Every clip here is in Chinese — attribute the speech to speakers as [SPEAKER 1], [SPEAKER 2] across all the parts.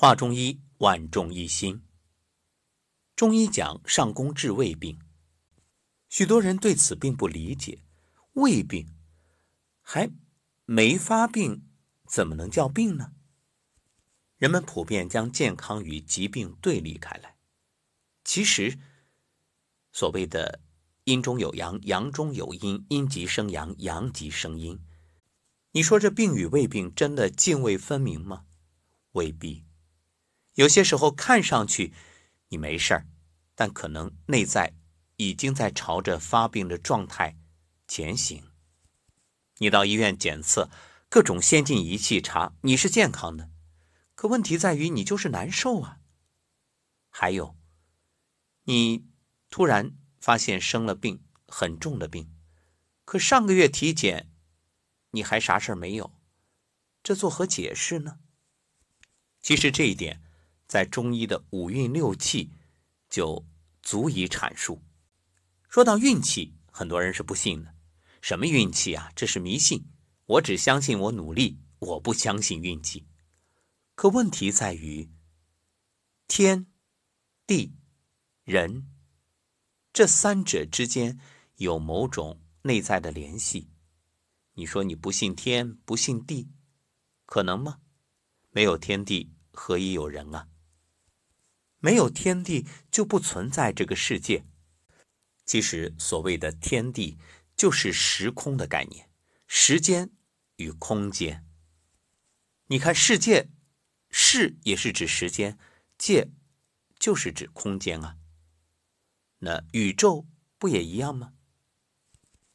[SPEAKER 1] 话中医，万众一心。中医讲上工治胃病，许多人对此并不理解。胃病还没发病，怎么能叫病呢？人们普遍将健康与疾病对立开来。其实，所谓的阴中有阳，阳中有阴，阴极生阳，阳极生阴。你说这病与胃病真的泾渭分明吗？未必。有些时候看上去你没事儿，但可能内在已经在朝着发病的状态前行。你到医院检测，各种先进仪器查你是健康的，可问题在于你就是难受啊。还有，你突然发现生了病，很重的病，可上个月体检你还啥事儿没有，这作何解释呢？其实这一点。在中医的五运六气，就足以阐述。说到运气，很多人是不信的。什么运气啊？这是迷信。我只相信我努力，我不相信运气。可问题在于，天、地、人这三者之间有某种内在的联系。你说你不信天，不信地，可能吗？没有天地，何以有人啊？没有天地，就不存在这个世界。其实，所谓的天地，就是时空的概念，时间与空间。你看，世界，世也是指时间，界就是指空间啊。那宇宙不也一样吗？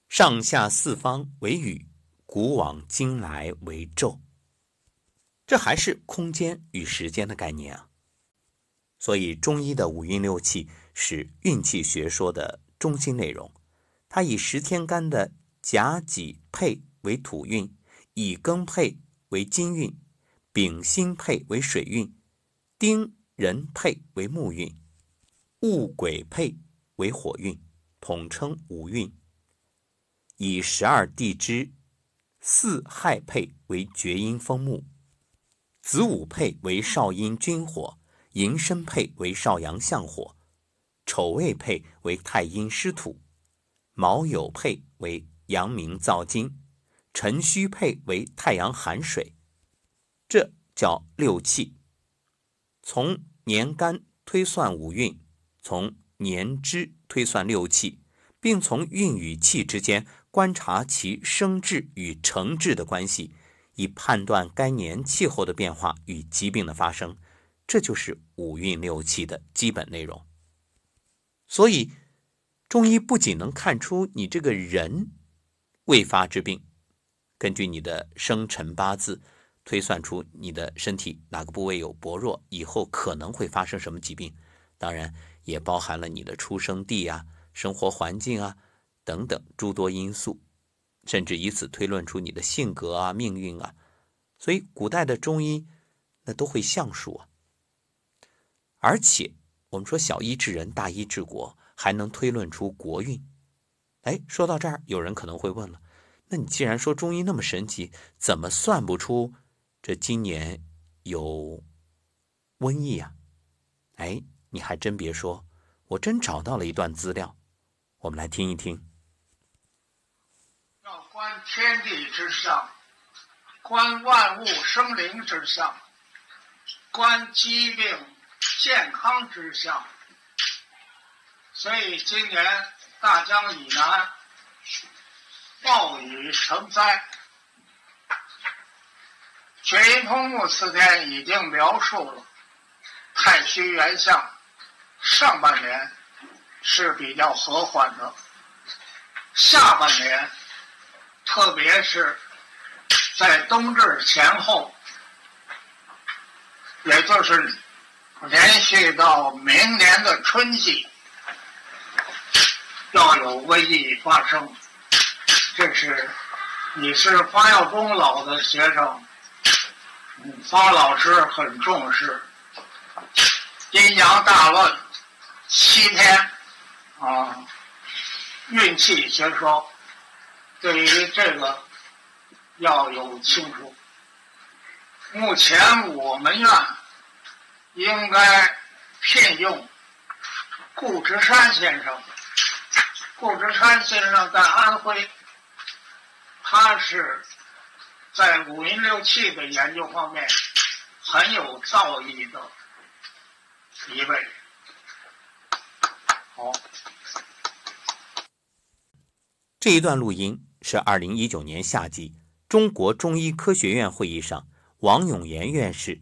[SPEAKER 1] 上下四方为宇，古往今来为宙。这还是空间与时间的概念啊。所以，中医的五运六气是运气学说的中心内容。它以十天干的甲己配为土运，乙庚配为金运，丙辛配为水运，丁壬配为木运，戊癸配为火运，统称五运。以十二地支四亥配为厥阴风木，子午配为少阴君火。寅申配为少阳相火，丑未配为太阴湿土，卯酉配为阳明燥金，辰戌配为太阳寒水，这叫六气。从年干推算五运，从年支推算六气，并从运与气之间观察其生制与成制的关系，以判断该年气候的变化与疾病的发生。这就是五运六气的基本内容。所以，中医不仅能看出你这个人未发之病，根据你的生辰八字推算出你的身体哪个部位有薄弱，以后可能会发生什么疾病。当然，也包含了你的出生地啊、生活环境啊等等诸多因素，甚至以此推论出你的性格啊、命运啊。所以，古代的中医那都会相术啊。而且，我们说小医治人，大医治国，还能推论出国运。哎，说到这儿，有人可能会问了：那你既然说中医那么神奇，怎么算不出这今年有瘟疫呀？哎，你还真别说，我真找到了一段资料，我们来听一听。
[SPEAKER 2] 要观天地之上，观万物生灵之上，观疾病。健康之象，所以今年大江以南暴雨成灾。绝阴通目四天已经描述了太虚元相，上半年是比较和缓的，下半年，特别是在冬至前后，也就是。连续到明年的春季，要有瘟疫发生。这是你是方耀中老的学生，方老师很重视阴阳大论七天啊，运气学说，对于这个要有清楚。目前我们院。应该聘用顾之山先生。顾之山先生在安徽，他是在五音六气的研究方面很有造诣的一位。好，
[SPEAKER 1] 这一段录音是二零一九年夏季中国中医科学院会议上王永岩院士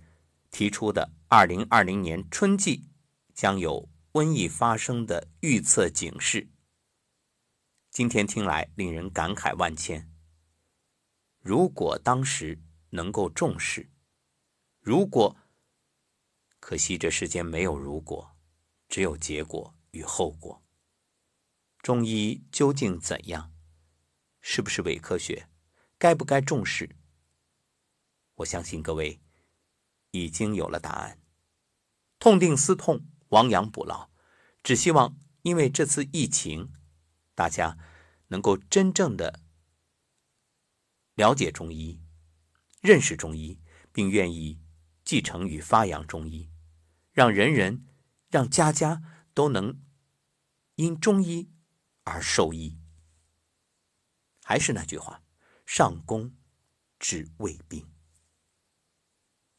[SPEAKER 1] 提出的二零二零年春季将有瘟疫发生的预测警示。今天听来令人感慨万千。如果当时能够重视，如果，可惜这世间没有如果，只有结果与后果。中医究竟怎样？是不是伪科学？该不该重视？我相信各位已经有了答案。痛定思痛，亡羊补牢，只希望因为这次疫情。大家能够真正的了解中医，认识中医，并愿意继承与发扬中医，让人人、让家家都能因中医而受益。还是那句话，上工治未病。